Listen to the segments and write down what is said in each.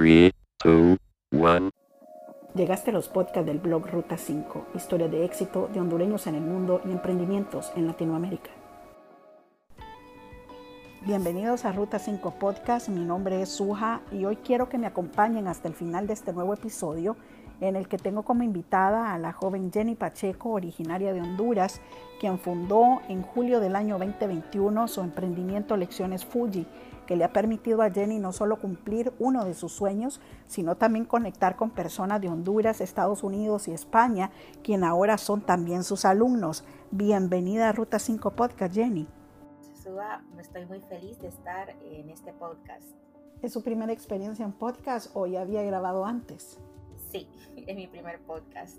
3, 2, 1. Llegaste a los podcasts del blog Ruta 5, historia de éxito de hondureños en el mundo y emprendimientos en Latinoamérica. Bienvenidos a Ruta 5 Podcast, mi nombre es Suja y hoy quiero que me acompañen hasta el final de este nuevo episodio en el que tengo como invitada a la joven Jenny Pacheco, originaria de Honduras, quien fundó en julio del año 2021 su emprendimiento Lecciones Fuji, que le ha permitido a Jenny no solo cumplir uno de sus sueños, sino también conectar con personas de Honduras, Estados Unidos y España, quien ahora son también sus alumnos. Bienvenida a Ruta 5 Podcast, Jenny. Suba, estoy muy feliz de estar en este podcast. ¿Es su primera experiencia en podcast o ya había grabado antes? Sí, es mi primer podcast.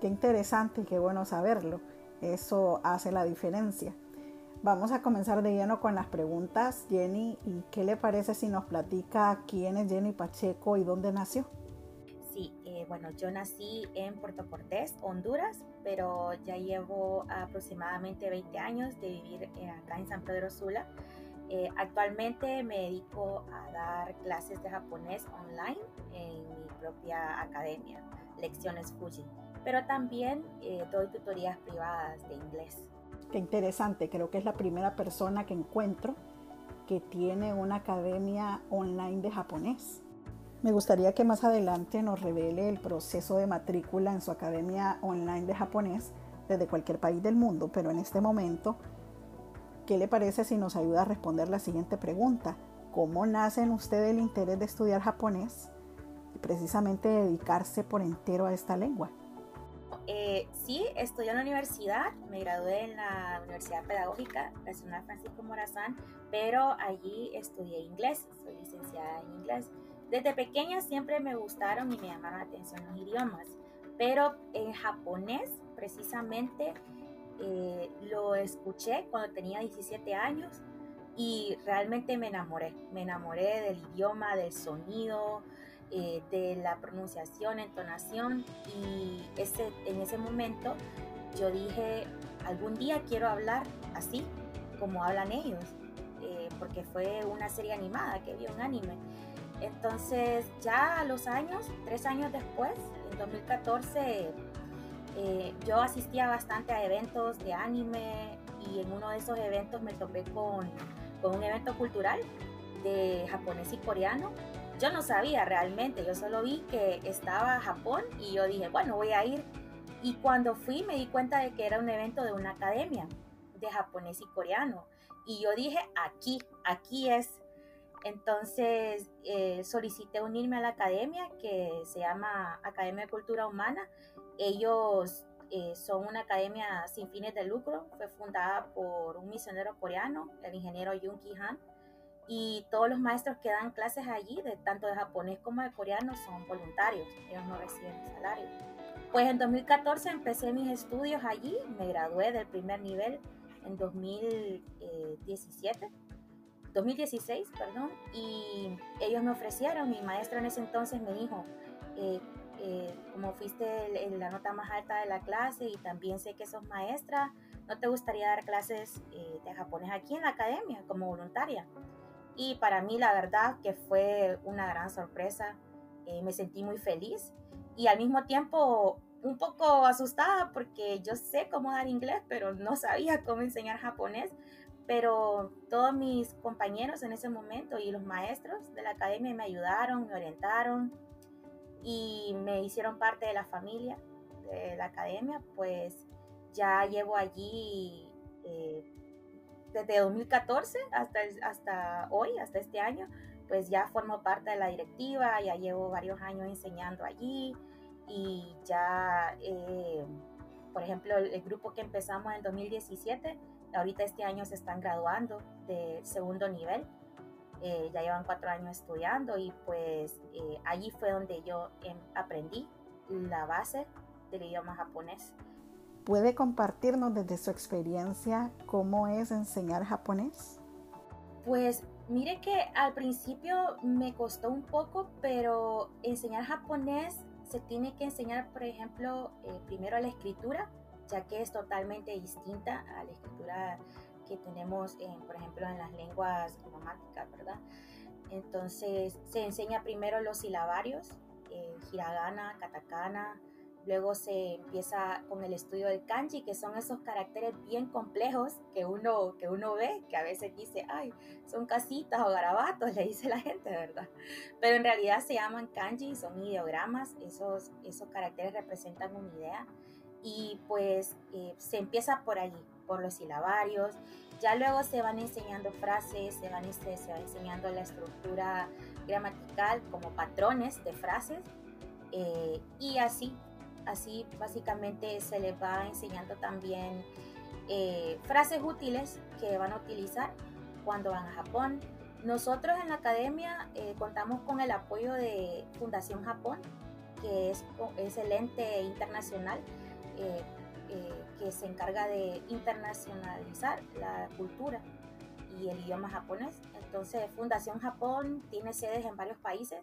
Qué interesante y qué bueno saberlo. Eso hace la diferencia. Vamos a comenzar de lleno con las preguntas, Jenny. ¿Y qué le parece si nos platica quién es Jenny Pacheco y dónde nació? Sí, eh, bueno, yo nací en Puerto Cortés, Honduras, pero ya llevo aproximadamente 20 años de vivir eh, acá en San Pedro Sula. Eh, actualmente me dedico a dar clases de japonés online en mi propia academia, Lecciones Fuji, pero también doy tutorías privadas de inglés. Qué interesante, creo que es la primera persona que encuentro que tiene una academia online de japonés. Me gustaría que más adelante nos revele el proceso de matrícula en su academia online de japonés desde cualquier país del mundo, pero en este momento ¿Qué le parece si nos ayuda a responder la siguiente pregunta? ¿Cómo nace en usted el interés de estudiar japonés y precisamente dedicarse por entero a esta lengua? Eh, sí, estudié en la universidad, me gradué en la Universidad Pedagógica Nacional Francisco Morazán, pero allí estudié inglés, soy licenciada en inglés. Desde pequeña siempre me gustaron y me llamaron la atención los idiomas, pero en japonés precisamente eh, lo escuché cuando tenía 17 años y realmente me enamoré. Me enamoré del idioma, del sonido, eh, de la pronunciación, entonación y ese, en ese momento yo dije, algún día quiero hablar así como hablan ellos, eh, porque fue una serie animada que vi un anime. Entonces ya a los años, tres años después, en 2014, eh, yo asistía bastante a eventos de anime y en uno de esos eventos me topé con, con un evento cultural de japonés y coreano. Yo no sabía realmente, yo solo vi que estaba Japón y yo dije, bueno, voy a ir. Y cuando fui me di cuenta de que era un evento de una academia de japonés y coreano. Y yo dije, aquí, aquí es. Entonces eh, solicité unirme a la academia que se llama Academia de Cultura Humana ellos eh, son una academia sin fines de lucro, fue fundada por un misionero coreano, el ingeniero Jung Ki Han, y todos los maestros que dan clases allí, de tanto de japonés como de coreano, son voluntarios, ellos no reciben salario. Pues en 2014 empecé mis estudios allí, me gradué del primer nivel en 2017, 2016, perdón, y ellos me ofrecieron, mi maestra en ese entonces me dijo, eh, eh, como fuiste la nota más alta de la clase y también sé que sos maestra, ¿no te gustaría dar clases eh, de japonés aquí en la academia como voluntaria? Y para mí la verdad que fue una gran sorpresa, eh, me sentí muy feliz y al mismo tiempo un poco asustada porque yo sé cómo dar inglés, pero no sabía cómo enseñar japonés. Pero todos mis compañeros en ese momento y los maestros de la academia me ayudaron, me orientaron, y me hicieron parte de la familia de la academia, pues ya llevo allí eh, desde 2014 hasta, hasta hoy, hasta este año, pues ya formo parte de la directiva, ya llevo varios años enseñando allí y ya, eh, por ejemplo, el, grupo que empezamos en 2017, ahorita este año se están graduando de segundo nivel eh, ya llevan cuatro años estudiando y pues eh, allí fue donde yo em, aprendí la base del idioma japonés. ¿Puede compartirnos desde su experiencia cómo es enseñar japonés? Pues mire que al principio me costó un poco, pero enseñar japonés se tiene que enseñar, por ejemplo, eh, primero la escritura, ya que es totalmente distinta a la escritura que tenemos, por ejemplo, en las lenguas gramáticas, ¿verdad? Entonces se enseña primero los silabarios, eh, hiragana, katakana, luego se empieza con el estudio del kanji, que son esos caracteres bien complejos que uno, que uno ve, que a veces dice, ay, son casitas o garabatos, le dice la gente, ¿verdad? Pero en realidad se llaman kanji, son ideogramas, esos, esos caracteres representan una idea y pues eh, se empieza por allí, por los silabarios, ya luego se van enseñando frases, se, van, este, se va enseñando la estructura gramatical como patrones de frases eh, y así, así básicamente se les va enseñando también eh, frases útiles que van a utilizar cuando van a Japón. Nosotros en la academia contamos con el apoyo de Fundación Japón, que es, es el ente internacional eh, eh, que se encarga de internacionalizar la cultura y el idioma japonés. Entonces, Fundación Japón tiene sedes en varios países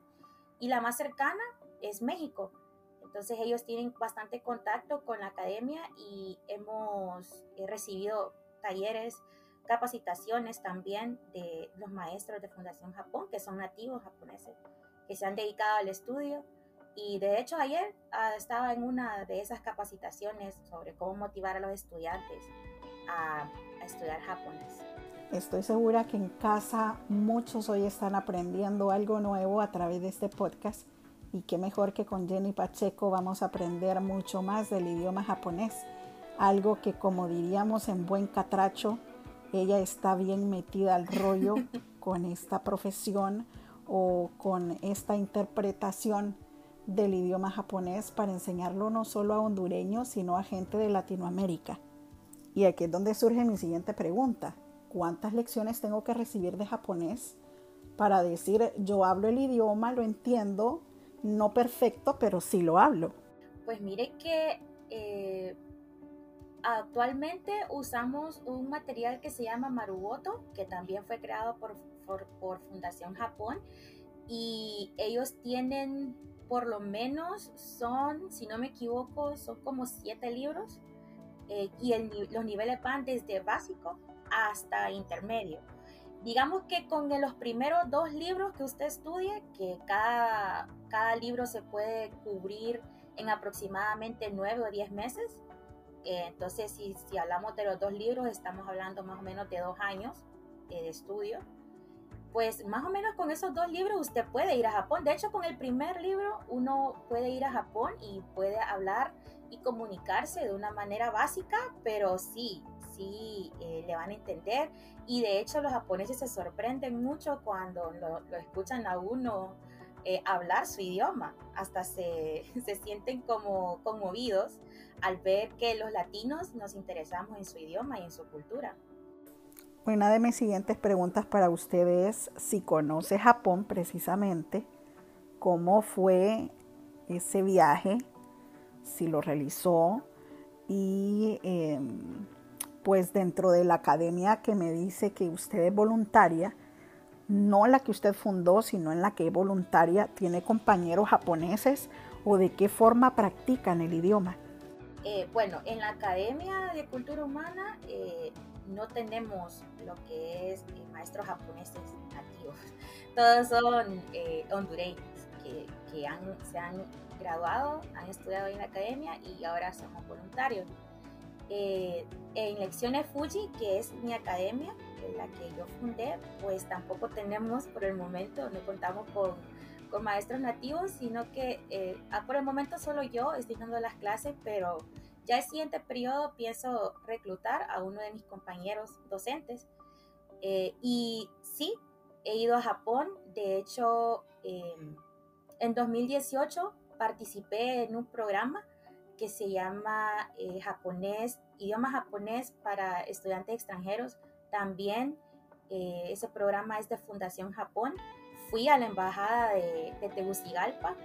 y la más cercana es México. Entonces, ellos tienen bastante contacto con la academia y hemos eh, recibido talleres, capacitaciones también de los maestros de Fundación Japón, que son nativos japoneses, que se han dedicado al estudio y de hecho ayer ah, estaba en una de esas capacitaciones sobre cómo motivar a los estudiantes a, estudiar japonés. Estoy segura que en casa muchos hoy están aprendiendo algo nuevo a través de este podcast y qué mejor que con Jenny Pacheco vamos a aprender mucho más del idioma japonés, algo que como diríamos en buen catracho, ella está bien metida al rollo con esta profesión o con esta interpretación del idioma japonés para enseñarlo no solo a hondureños, sino a gente de Latinoamérica. Y aquí es donde surge mi siguiente pregunta. ¿Cuántas lecciones tengo que recibir de japonés para decir yo hablo el idioma, lo entiendo, no perfecto, pero sí lo hablo? Pues mire que eh, actualmente usamos un material que se llama Marugoto, que también fue creado por, por Fundación Japón, y ellos tienen por lo menos son, si no me equivoco, son como siete libros eh, y los niveles van desde básico hasta intermedio. Digamos que con los primeros dos libros que usted estudie, que cada, cada libro se puede cubrir en aproximadamente nueve o diez meses, eh, entonces si, si hablamos de los dos libros, estamos hablando más o menos de dos años eh, de estudio pues más o menos con esos dos libros usted puede ir a Japón. De hecho, con el primer libro uno puede ir a Japón y puede hablar y comunicarse de una manera básica, pero sí, sí eh, le van a entender. Y de hecho los japoneses se sorprenden mucho cuando lo, escuchan a uno eh, hablar su idioma. Hasta se, se sienten como conmovidos al ver que los latinos nos interesamos en su idioma y en su cultura. Una de mis siguientes preguntas para ustedes es si conoce Japón precisamente, cómo fue ese viaje, si lo realizó y em, pues dentro de la academia que me dice que usted es voluntaria, no la que usted fundó, sino en la que es voluntaria, tiene compañeros japoneses o de qué forma practican el idioma. Eh, bueno, en la Academia de Cultura Humana eh, no tenemos lo que es eh, maestros japoneses nativos. Todos son hondureños que, que han, se han graduado, han estudiado en la academia y ahora somos voluntarios. Eh, en Lecciones Fuji, que es mi academia, en la que yo fundé, pues tampoco tenemos por el momento, no contamos con, con maestros nativos, sino que eh, ah, por el momento solo yo estoy dando las clases, pero ya el siguiente periodo pienso reclutar a uno de mis compañeros docentes. Eh, y sí, he ido a Japón. De hecho, em, en 2018 participé en un programa que se llama eh, japonés, idioma japonés para estudiantes extranjeros. También eh, ese programa es de Fundación Japón. Fui a la embajada de, de Tegucigalpa,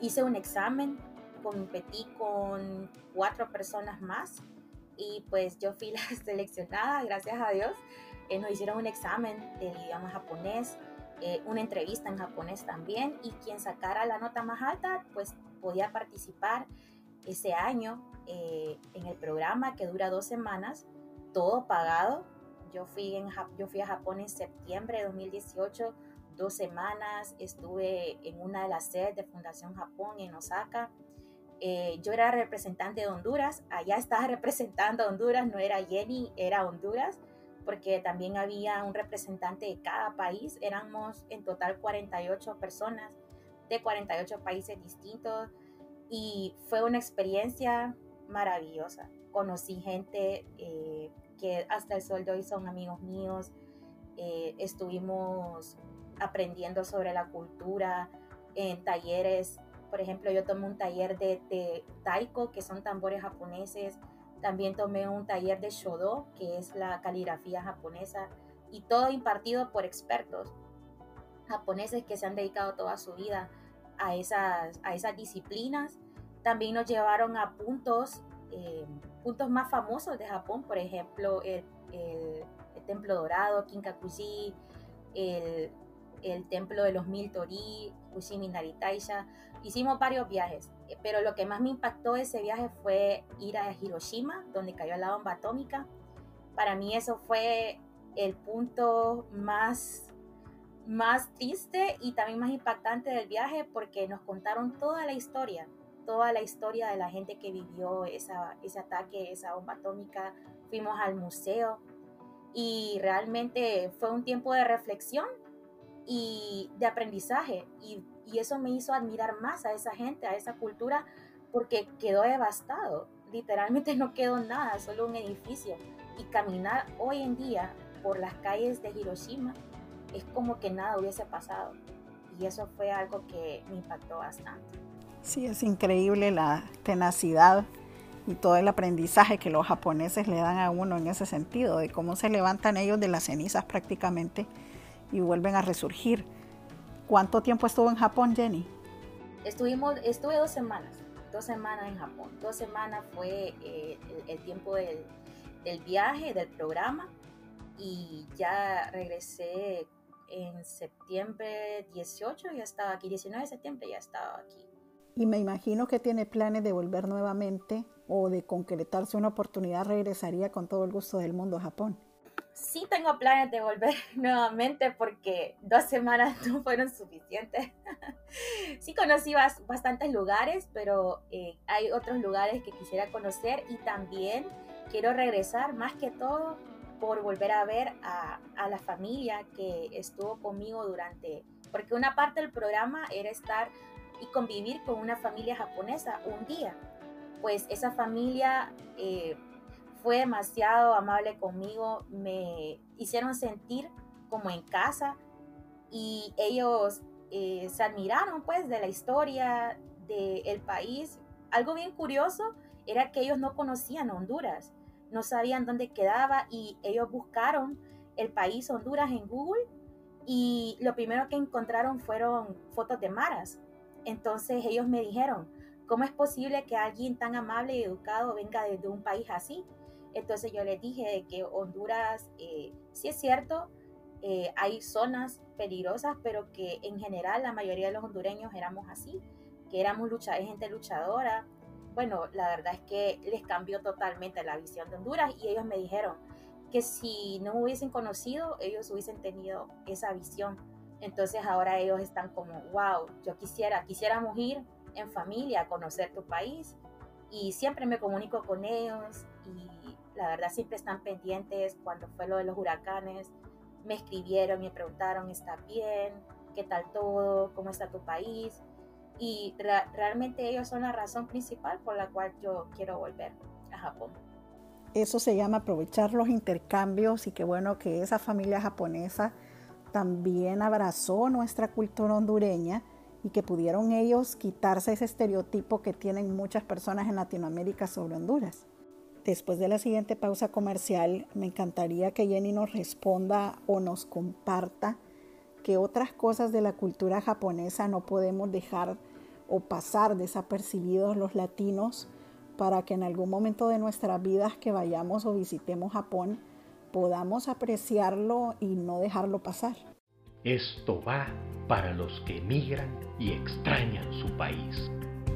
hice un examen competí con cuatro personas más y pues yo fui la seleccionada, gracias a Dios. Eh, nos hicieron un examen del idioma japonés, eh, una entrevista en japonés también y quien sacara la nota más alta pues podía participar ese año eh, en el programa que dura dos semanas, todo pagado. Yo fui, en, yo fui a Japón en septiembre de 2018 dos semanas, estuve en una de las sedes de Fundación Japón en Osaka. Eh, yo era representante de Honduras, allá estaba representando Honduras, no era Jenny, era Honduras, porque también había un representante de cada país, éramos en total 48 personas de 48 países distintos y fue una experiencia maravillosa. Conocí gente eh, que hasta el sol de hoy son amigos míos, eh, estuvimos aprendiendo sobre la cultura en talleres. Por ejemplo, yo tomé un taller de, taiko, que son tambores japoneses. También tomé un taller de shodo, que es la caligrafía japonesa. Y todo impartido por expertos japoneses que se han dedicado toda su vida a esas, a esas disciplinas. También nos llevaron a puntos, eh, puntos más famosos de Japón, por ejemplo, el, el Templo Dorado, Kinkakuji, el, el Templo de los Mil Tori, Fushimi Naritaisha. Hicimos varios viajes, pero lo que más me impactó ese viaje fue ir a Hiroshima, donde cayó la bomba atómica. Para mí eso fue el punto más, más triste y también más impactante del viaje porque nos contaron toda la historia, toda la historia de la gente que vivió esa, ese ataque, esa bomba atómica. Fuimos al museo, y realmente fue un tiempo de reflexión y de aprendizaje y, eso me hizo admirar más a esa gente, a esa cultura, porque quedó devastado. Literalmente no quedó nada, solo un edificio. Y caminar hoy en día por las calles de Hiroshima es como que nada hubiese pasado. Y eso fue algo que me impactó bastante. Sí, es increíble la tenacidad y todo el aprendizaje que los japoneses le dan a uno en ese sentido, de cómo se levantan ellos de las cenizas prácticamente y vuelven a resurgir. ¿Cuánto tiempo estuvo en Japón, Jenny? Estuvimos, estuve dos semanas, dos semanas en Japón. Dos semanas fue eh, el, tiempo del, del viaje, del programa, y ya regresé en septiembre 18, ya estaba aquí, 19 de septiembre ya estaba aquí. Y me imagino que tiene planes de volver nuevamente o de concretarse una oportunidad, regresaría con todo el gusto del mundo a Japón. Sí tengo planes de volver nuevamente porque dos semanas no fueron suficientes. sí conocí bastantes lugares, pero eh, hay otros lugares que quisiera conocer y también quiero regresar más que todo por volver a ver a, la familia que estuvo conmigo durante, porque una parte del programa era estar y convivir con una familia japonesa un día. Pues esa familia eh, fue demasiado amable conmigo, me hicieron sentir como en casa y ellos eh, se admiraron pues de la historia del país. Algo bien curioso era que ellos no conocían Honduras, no sabían dónde quedaba y ellos buscaron el país Honduras en Google y lo primero que encontraron fueron fotos de maras entonces ellos me dijeron, ¿cómo es posible que alguien tan amable y educado venga desde un país así? Entonces yo les dije que Honduras, eh, sí es cierto, eh, hay zonas peligrosas, pero que en general la mayoría de los hondureños éramos así, que éramos lucha gente luchadora. Bueno, la verdad es que les cambió totalmente la visión de Honduras y ellos me dijeron que si no hubiesen conocido, ellos hubiesen tenido esa visión entonces ahora ellos están como, wow, yo quisiera, quisiéramos ir en familia a conocer tu país y siempre me comunico con ellos y la verdad siempre están pendientes cuando fue lo de los huracanes, me escribieron, me preguntaron, ¿está bien? ¿Qué tal todo? ¿Cómo está tu país? Y realmente ellos son la razón principal por la cual yo quiero volver a Japón. Eso se llama aprovechar los intercambios y qué bueno que esa familia japonesa también abrazó nuestra cultura hondureña y que pudieron ellos quitarse ese estereotipo que tienen muchas personas en Latinoamérica sobre Honduras. Después de la siguiente pausa comercial, me encantaría que Jenny nos responda o nos comparta qué otras cosas de la cultura japonesa no podemos dejar o pasar desapercibidos los latinos para que en algún momento de nuestras vidas que vayamos o visitemos Japón podamos apreciarlo y no dejarlo pasar. Esto va para los que emigran y extrañan su país,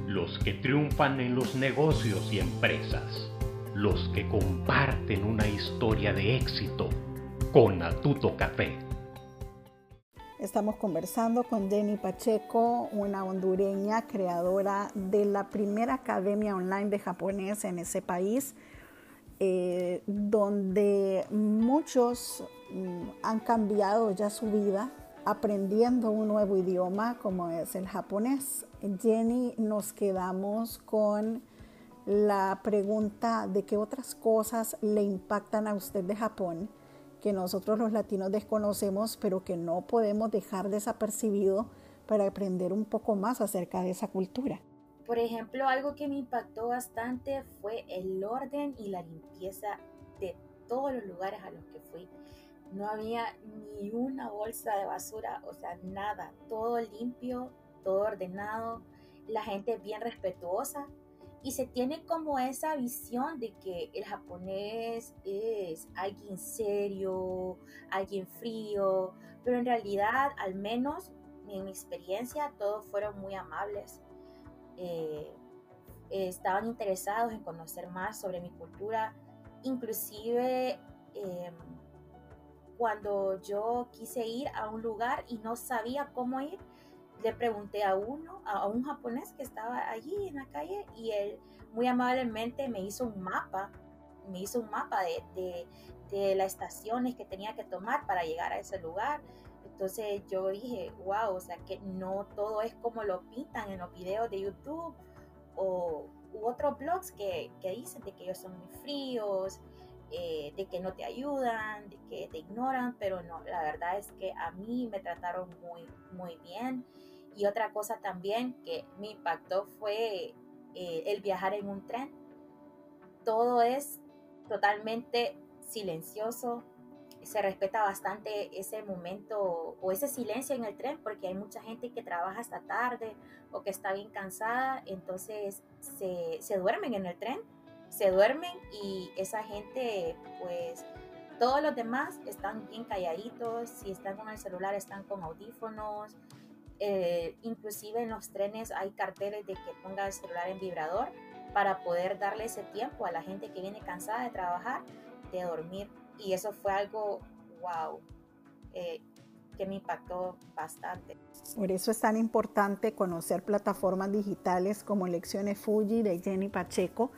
los que triunfan en los negocios y empresas, los que comparten una historia de éxito con Atuto Café. Estamos conversando con Jenny Pacheco, una hondureña creadora de la primera academia online de japonés en ese país, eh, donde muchos mm, han cambiado ya su vida aprendiendo un nuevo idioma como es el japonés. Jenny, nos quedamos con la pregunta de qué otras cosas le impactan a usted de Japón que nosotros los latinos desconocemos, pero que no podemos dejar desapercibido para aprender un poco más acerca de esa cultura. Por ejemplo, algo que me impactó bastante fue el orden y la limpieza de todos los lugares a los que fui. No había ni una bolsa de basura, o sea, nada, todo limpio, todo ordenado, la gente bien respetuosa y se tiene como esa visión de que el japonés es alguien serio, alguien frío, pero en realidad, al menos en mi experiencia, todos fueron muy amables. Eh, estaban interesados en conocer más sobre mi cultura, inclusive em, cuando yo quise ir a un lugar y no sabía cómo ir, le pregunté a uno, a un japonés que estaba allí en la calle y él muy amablemente me hizo un mapa, me hizo un mapa de, de, las estaciones que tenía que tomar para llegar a ese lugar. Entonces yo dije, wow, o sea que no todo es como lo pintan en los videos de YouTube o u otros blogs que, que dicen de que ellos son muy fríos, eh, de que no te ayudan, de que te ignoran, pero no, la verdad es que a mí me trataron muy, muy bien. Y otra cosa también que me impactó fue eh, el viajar en un tren. Todo es totalmente silencioso, se respeta bastante ese momento o ese silencio en el tren porque hay mucha gente que trabaja hasta tarde o que está bien cansada, entonces se, se duermen en el tren, se duermen y esa gente pues todos los demás están bien calladitos, si están con el celular están con audífonos, eh, inclusive en los trenes hay carteles de que ponga el celular en vibrador para poder darle ese tiempo a la gente que viene cansada de trabajar, de dormir. Y eso fue algo, wow, eh, que me impactó bastante. Por eso es tan importante conocer plataformas digitales como Lecciones Fuji de Jenny Pacheco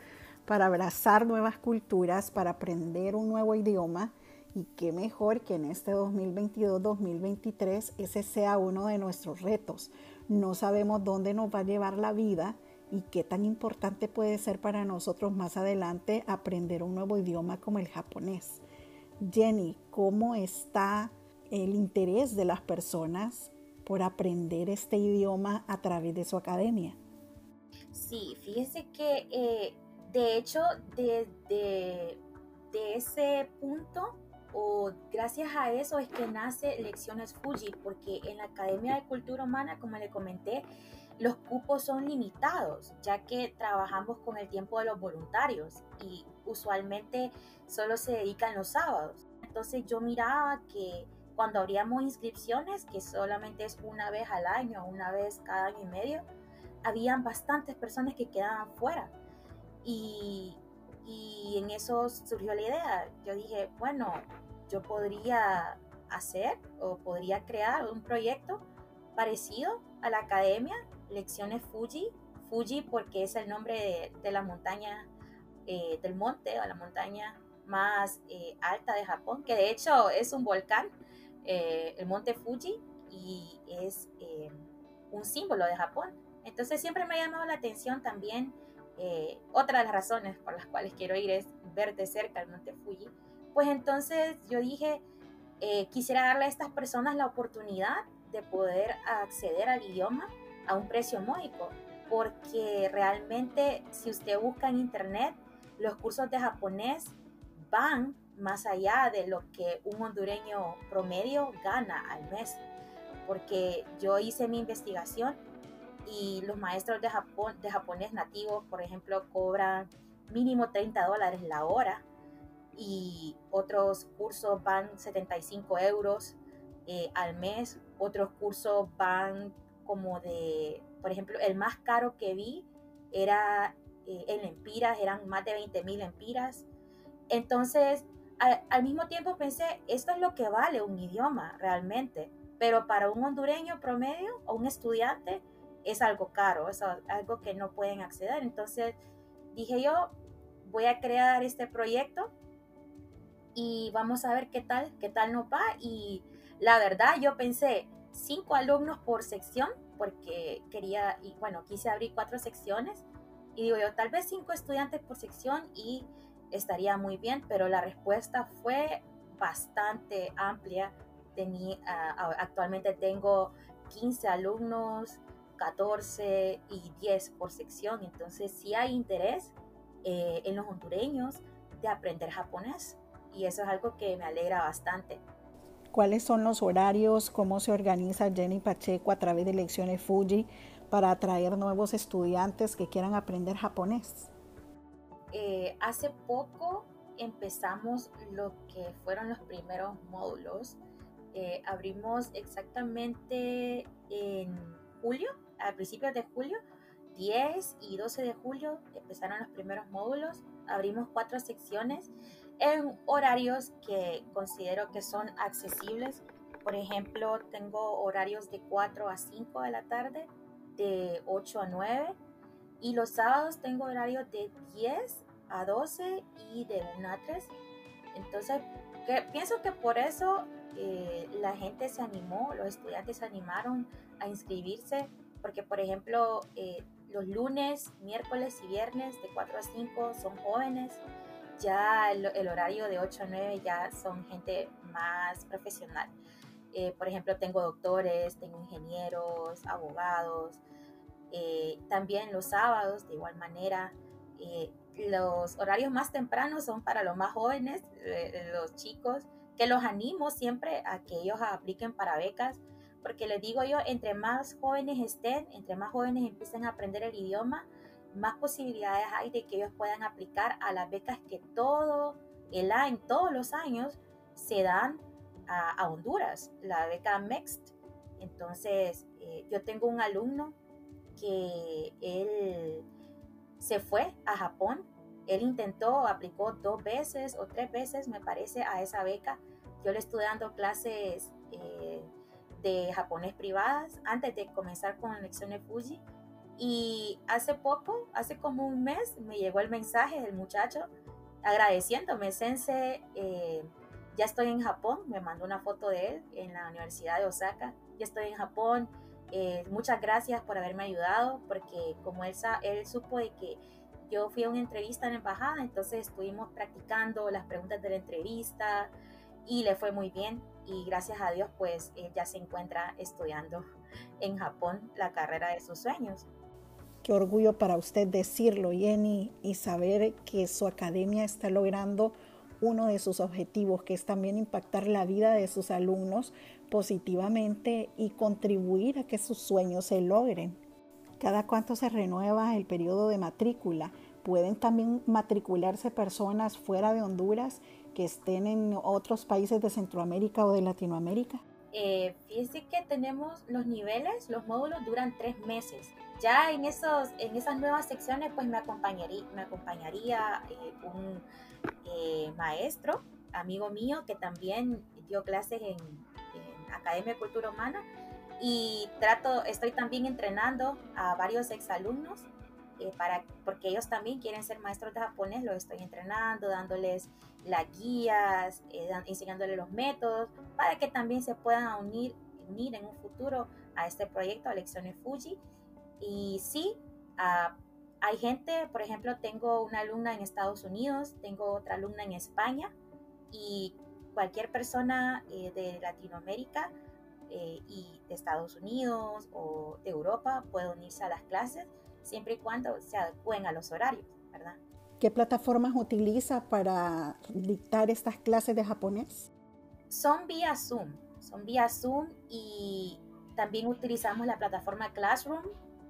para abrazar nuevas culturas, para aprender un nuevo idioma y qué mejor que en este 2022-2023 ese sea uno de nuestros retos. No sabemos dónde nos va a llevar la vida y qué tan importante puede ser para nosotros más adelante aprender un nuevo idioma como el japonés. Jenny, ¿cómo está el interés de las personas por aprender este idioma a través de su academia? Sí, fíjese que eh, de hecho desde de ese punto o gracias a eso es que nace Lecciones Fuji, porque en la Academia de Cultura Humana, como le comenté, los cupos son limitados, ya que trabajamos con el tiempo de los voluntarios y usualmente solo se dedican los sábados. Entonces yo miraba que cuando abríamos inscripciones, que solamente es una vez al año, una vez cada año y medio, habían bastantes personas que quedaban fuera. Y, y en eso surgió la idea. Yo dije, bueno, yo podría hacer o podría crear un proyecto parecido a la academia, Lecciones Fuji, Fuji porque es el nombre de, la montaña, eh, del monte o la montaña más eh, alta de Japón, que de hecho es un volcán, eh, el monte Fuji, y es un símbolo de Japón. Entonces siempre me ha llamado la atención también, otra de las razones por las cuales quiero ir es ver de cerca el monte Fuji, pues entonces yo dije, eh, quisiera darle a estas personas la oportunidad de poder acceder al idioma a un precio módico, porque realmente si usted busca en internet, los cursos de japonés van más allá de lo que un hondureño promedio gana al mes, porque yo hice mi investigación y los maestros de, Japón, de japonés nativos, por ejemplo, cobran mínimo 30 dólares la hora y otros cursos van 75 euros eh, al mes, otros cursos van como de, por ejemplo, el más caro que vi era eh, en empiras, eran más de 20 mil empiras. Entonces, al mismo tiempo pensé, esto es lo que vale un idioma realmente, pero para un hondureño promedio o un estudiante es algo caro, es algo que no pueden acceder. Entonces dije yo, voy a crear este proyecto y vamos a ver qué tal, qué tal nos va. Y la verdad, yo pensé cinco alumnos por sección, porque quería, y bueno, quise abrir cuatro secciones. Y digo yo, tal vez cinco estudiantes por sección y estaría muy bien, pero la respuesta fue bastante amplia. Tenía, actualmente tengo 15 alumnos, 14 y 10 por sección, entonces sí hay interés eh, en los hondureños de aprender japonés y eso es algo que me alegra bastante. ¿Cuáles son los horarios? ¿Cómo se organiza Jenny Pacheco a través de Lecciones Fuji para atraer nuevos estudiantes que quieran aprender japonés? Eh, hace poco empezamos lo que fueron los primeros módulos. Eh, abrimos exactamente en julio, a principios de julio, 10 y 12 de julio empezaron los primeros módulos. Abrimos cuatro secciones en horarios que considero que son accesibles. Por ejemplo, tengo horarios de 4 a 5 de la tarde, de 8 a 9 y los sábados tengo horarios de 10 a 12 y de 1 a 3. Entonces, pienso que por eso eh, la gente se animó, los estudiantes se animaron a inscribirse, porque por ejemplo, eh, los lunes, miércoles y viernes de 4 a 5 son jóvenes ya el, horario de 8 a 9 ya son gente más profesional. Eh, por ejemplo, tengo doctores, tengo ingenieros, abogados. Eh, también los sábados, de igual manera. Eh, los horarios más tempranos son para los más jóvenes, los chicos, que los animo siempre a que ellos apliquen para becas, porque les digo yo, entre más jóvenes estén, entre más jóvenes empiecen a aprender el idioma, más posibilidades hay de que ellos puedan aplicar a las becas que todo el año, todos los años se dan a, Honduras, la beca MEXT. Entonces, eh, yo tengo un alumno que él se fue a Japón, él intentó, aplicó dos veces o tres veces, me parece, a esa beca. Yo le estuve dando clases eh, de japonés privadas antes de comenzar con lecciones Fuji y hace poco, hace como un mes, me llegó el mensaje del muchacho agradeciéndome. Sense, eh, ya estoy en Japón, me mandó una foto de él en la Universidad de Osaka. Ya estoy en Japón, eh, muchas gracias por haberme ayudado, porque como él, él supo de que yo fui a una entrevista en la embajada, entonces estuvimos practicando las preguntas de la entrevista y le fue muy bien. Y gracias a Dios, pues él ya se encuentra estudiando en Japón la carrera de sus sueños. Qué orgullo para usted decirlo, Jenny, y saber que su academia está logrando uno de sus objetivos, que es también impactar la vida de sus alumnos positivamente y contribuir a que sus sueños se logren. Cada cuánto se renueva el periodo de matrícula. Pueden también matricularse personas fuera de Honduras que estén en otros países de Centroamérica o de Latinoamérica. Eh, fíjense que tenemos los niveles, los módulos duran tres meses. Ya en, esos, en esas nuevas secciones, pues me acompañaría, me acompañaría eh, un eh, maestro, amigo mío, que también dio clases en, en, Academia de Cultura Humana. Y trato, estoy también entrenando a varios exalumnos eh, para, porque ellos también quieren ser maestros de japonés, los estoy entrenando, dándoles las guías, eh, enseñándoles los métodos, para que también se puedan unir, unir en un futuro a este proyecto, a Lecciones Fuji. Y sí, ah, hay gente, por ejemplo, tengo una alumna en Estados Unidos, tengo otra alumna en España y cualquier persona eh, de Latinoamérica y de Estados Unidos o de Europa puede unirse a las clases siempre y cuando se adecuen a los horarios, ¿verdad? ¿Qué plataformas utiliza para dictar estas clases de japonés? Son vía Zoom, son vía Zoom y también utilizamos la plataforma Classroom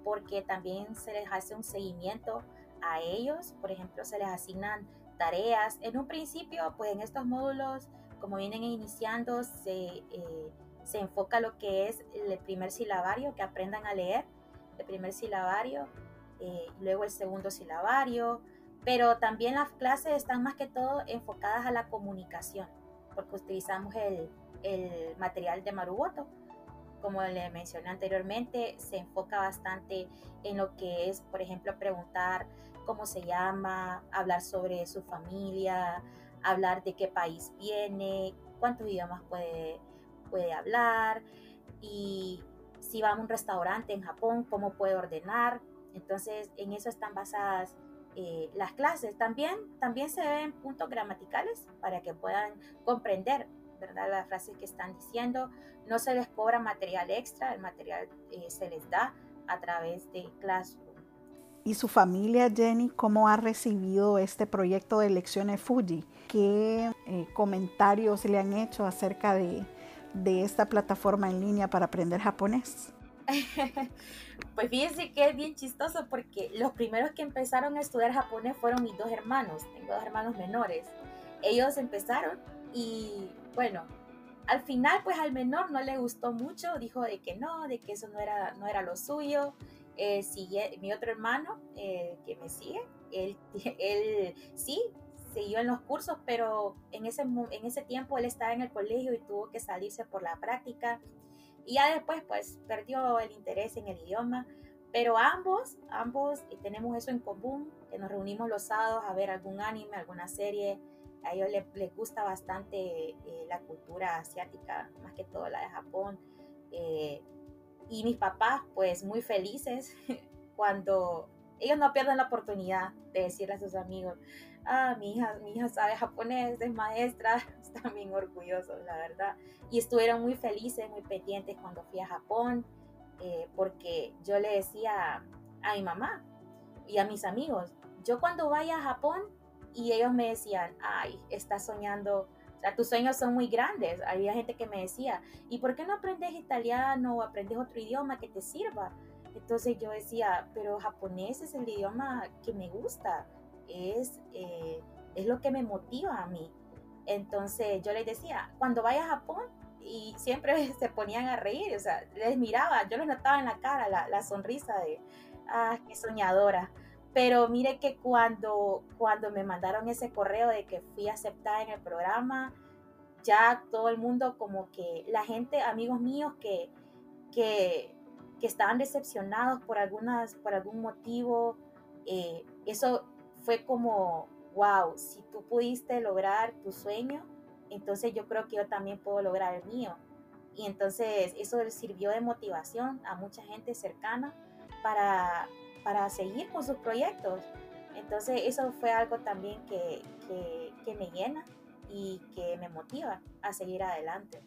porque también se les hace un seguimiento a ellos, por ejemplo, se les asignan tareas. En un principio, pues en estos módulos, como vienen iniciando, se, eh, se enfoca lo que es el primer silabario, que aprendan a leer el primer silabario, eh, luego el segundo silabario, pero también las clases están más que todo enfocadas a la comunicación, porque utilizamos el, el material de Maruboto. Como le mencioné anteriormente, se enfoca bastante en lo que es, por ejemplo, preguntar cómo se llama, hablar sobre su familia, hablar de qué país viene, cuántos idiomas puede, puede hablar y si va a un restaurante en Japón, cómo puede ordenar. Entonces, en eso están basadas eh, las clases. También, también se ven puntos gramaticales para que puedan comprender ¿verdad? las frases que están diciendo. No se les cobra material extra, el material eh, se les da a través de Classroom. ¿Y su familia, Jenny, cómo ha recibido este proyecto de lecciones Fuji? ¿Qué eh, comentarios le han hecho acerca de, de esta plataforma en línea para aprender japonés? pues fíjense que es bien chistoso porque los primeros que empezaron a estudiar japonés fueron mis dos hermanos. Tengo dos hermanos menores. Ellos empezaron y bueno, al final pues al menor no le gustó mucho, dijo de que no, de que eso no era, no era lo suyo. Eh, sigue, mi otro hermano eh, que me sigue, él, él sí siguió en los cursos, pero en ese, en ese tiempo él estaba en el colegio y tuvo que salirse por la práctica. Y ya después, pues, perdió el interés en el idioma. Pero ambos, ambos tenemos eso en común, que nos reunimos los sábados a ver algún anime, alguna serie. A ellos les, gusta bastante eh, la cultura asiática, más que todo la de Japón. Eh, y mis papás, pues, muy felices cuando ellos no pierden la oportunidad de decirle a sus amigos, ah, mi hija, mi hija sabe japonés, es maestra, están bien orgullosos, la verdad. Y estuvieron muy felices, muy pendientes cuando fui a Japón, eh, porque yo le decía a mi mamá y a mis amigos, yo cuando vaya a Japón, y ellos me decían, ay, estás soñando, o sea, tus sueños son muy grandes. Había gente que me decía, ¿y por qué no aprendes italiano o aprendes otro idioma que te sirva? Entonces yo decía, pero japonés es el idioma que me gusta es, eh, es lo que me motiva a mí. Entonces yo les decía, cuando vaya a Japón, y siempre se ponían a reír, o sea, les miraba, yo les notaba en la cara la, la sonrisa de, ah, qué soñadora. Pero mire que cuando, cuando me mandaron ese correo de que fui aceptada en el programa, ya todo el mundo como que, la gente, amigos míos que, que, que estaban decepcionados por, algunas, por algún motivo, eh, eso fue como, wow, si tú pudiste lograr tu sueño, entonces yo creo que yo también puedo lograr el mío. Y entonces eso sirvió de motivación a mucha gente cercana para, para seguir con sus proyectos. Entonces eso fue algo también que, que, me llena y que me motiva a seguir adelante.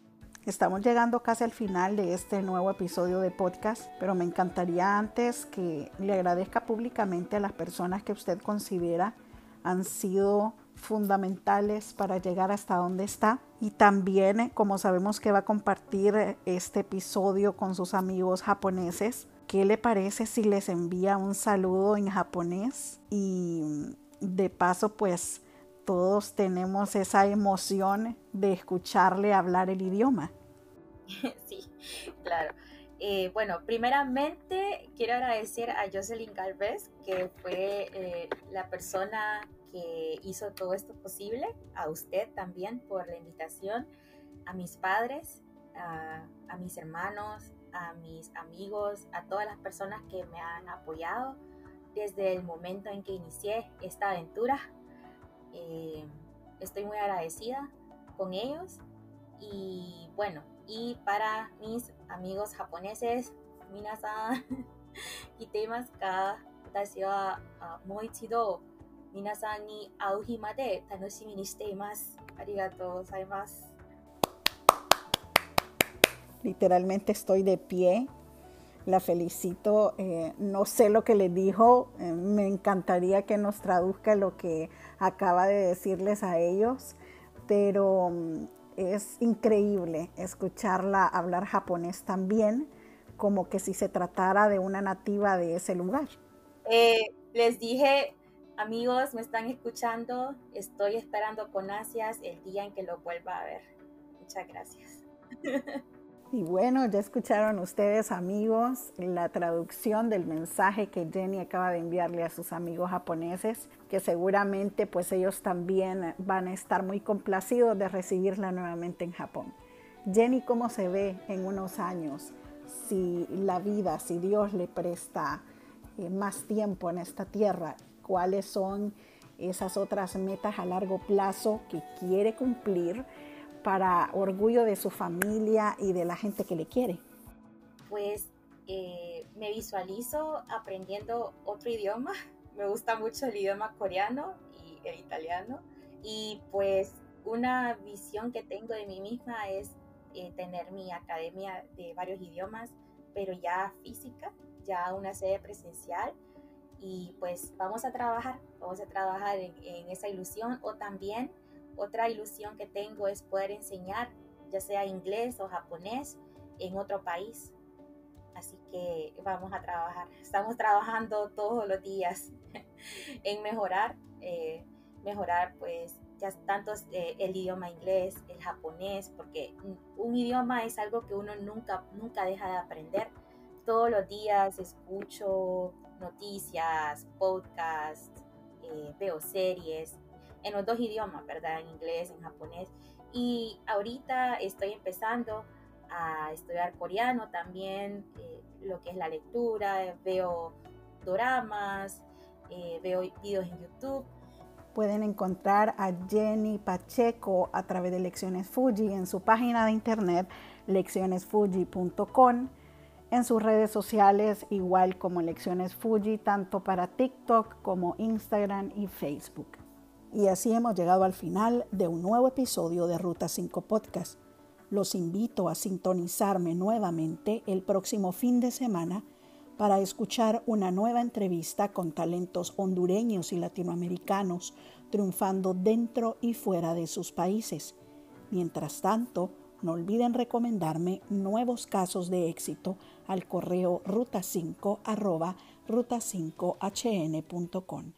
Estamos llegando casi al final de este nuevo episodio de podcast, pero me encantaría antes que le agradezca públicamente a las personas que usted considera han sido fundamentales para llegar hasta donde está. Y también, como sabemos que va a compartir este episodio con sus amigos japoneses, ¿qué le parece si les envía un saludo en japonés? Y de paso, pues todos tenemos esa emoción de escucharle hablar el idioma. sí, claro. Eh, bueno, primeramente quiero agradecer a Jocelyn Galvez, que fue eh, la persona que hizo todo esto posible, a usted también por la invitación, a mis padres, a mis hermanos, a mis amigos, a todas las personas que me han apoyado desde el momento en que inicié esta aventura. Eh, estoy muy agradecida con ellos y bueno, y para mis amigos japoneses, minasan, itemasu ka? Watashi minasan ni au tanoshimi ni shite imasu. Literalmente estoy de pie. La felicito. Eh, no sé lo que le dijo. Eh, me encantaría que nos traduzca lo que acaba de decirles a ellos. Pero mm, es increíble escucharla hablar japonés también, como que si se tratara de una nativa de ese lugar. Eh, les dije, amigos, me están escuchando, estoy esperando con ansias el día en que lo vuelva a ver. Muchas gracias. Y bueno, ya escucharon ustedes amigos la traducción del mensaje que Jenny acaba de enviarle a sus amigos japoneses, que seguramente pues ellos también van a estar muy complacidos de recibirla nuevamente en Japón. Jenny, ¿cómo se ve en unos años? si la vida, si Dios le presta eh, más tiempo en esta tierra, cuáles son esas otras metas a largo plazo que quiere cumplir para orgullo de su familia y de la gente que le quiere. Pues eh, me visualizo aprendiendo otro idioma. Me gusta mucho el idioma coreano y el italiano. Y pues una visión que tengo de mí misma es eh, tener mi academia de varios idiomas, pero ya física, ya una sede presencial. Y pues vamos a trabajar, vamos a trabajar en, en esa ilusión o también otra ilusión que tengo es poder enseñar, ya sea inglés o japonés, en otro país. Así que vamos a trabajar. Estamos trabajando todos los días en mejorar, eh, mejorar pues ya tanto eh, el idioma inglés, el japonés, porque un idioma es algo que uno nunca, nunca deja de aprender. Todos los días escucho noticias, podcasts, eh, veo series en los dos idiomas, ¿verdad? En inglés, en japonés. Y ahorita estoy empezando a estudiar coreano también, eh, lo que es la lectura, veo doramas, eh, veo videos en YouTube. Pueden encontrar a Jenny Pacheco a través de Lecciones Fuji en su página de internet leccionesfuji.com, en sus redes sociales igual como Lecciones Fuji, tanto para TikTok como Instagram y Facebook. Y así hemos llegado al final de un nuevo episodio de Ruta 5 Podcast. Los invito a sintonizarme nuevamente el próximo fin de semana para escuchar una nueva entrevista con talentos hondureños y latinoamericanos triunfando dentro y fuera de sus países. Mientras tanto, no olviden recomendarme nuevos casos de éxito al correo ruta5 ruta5hn.com.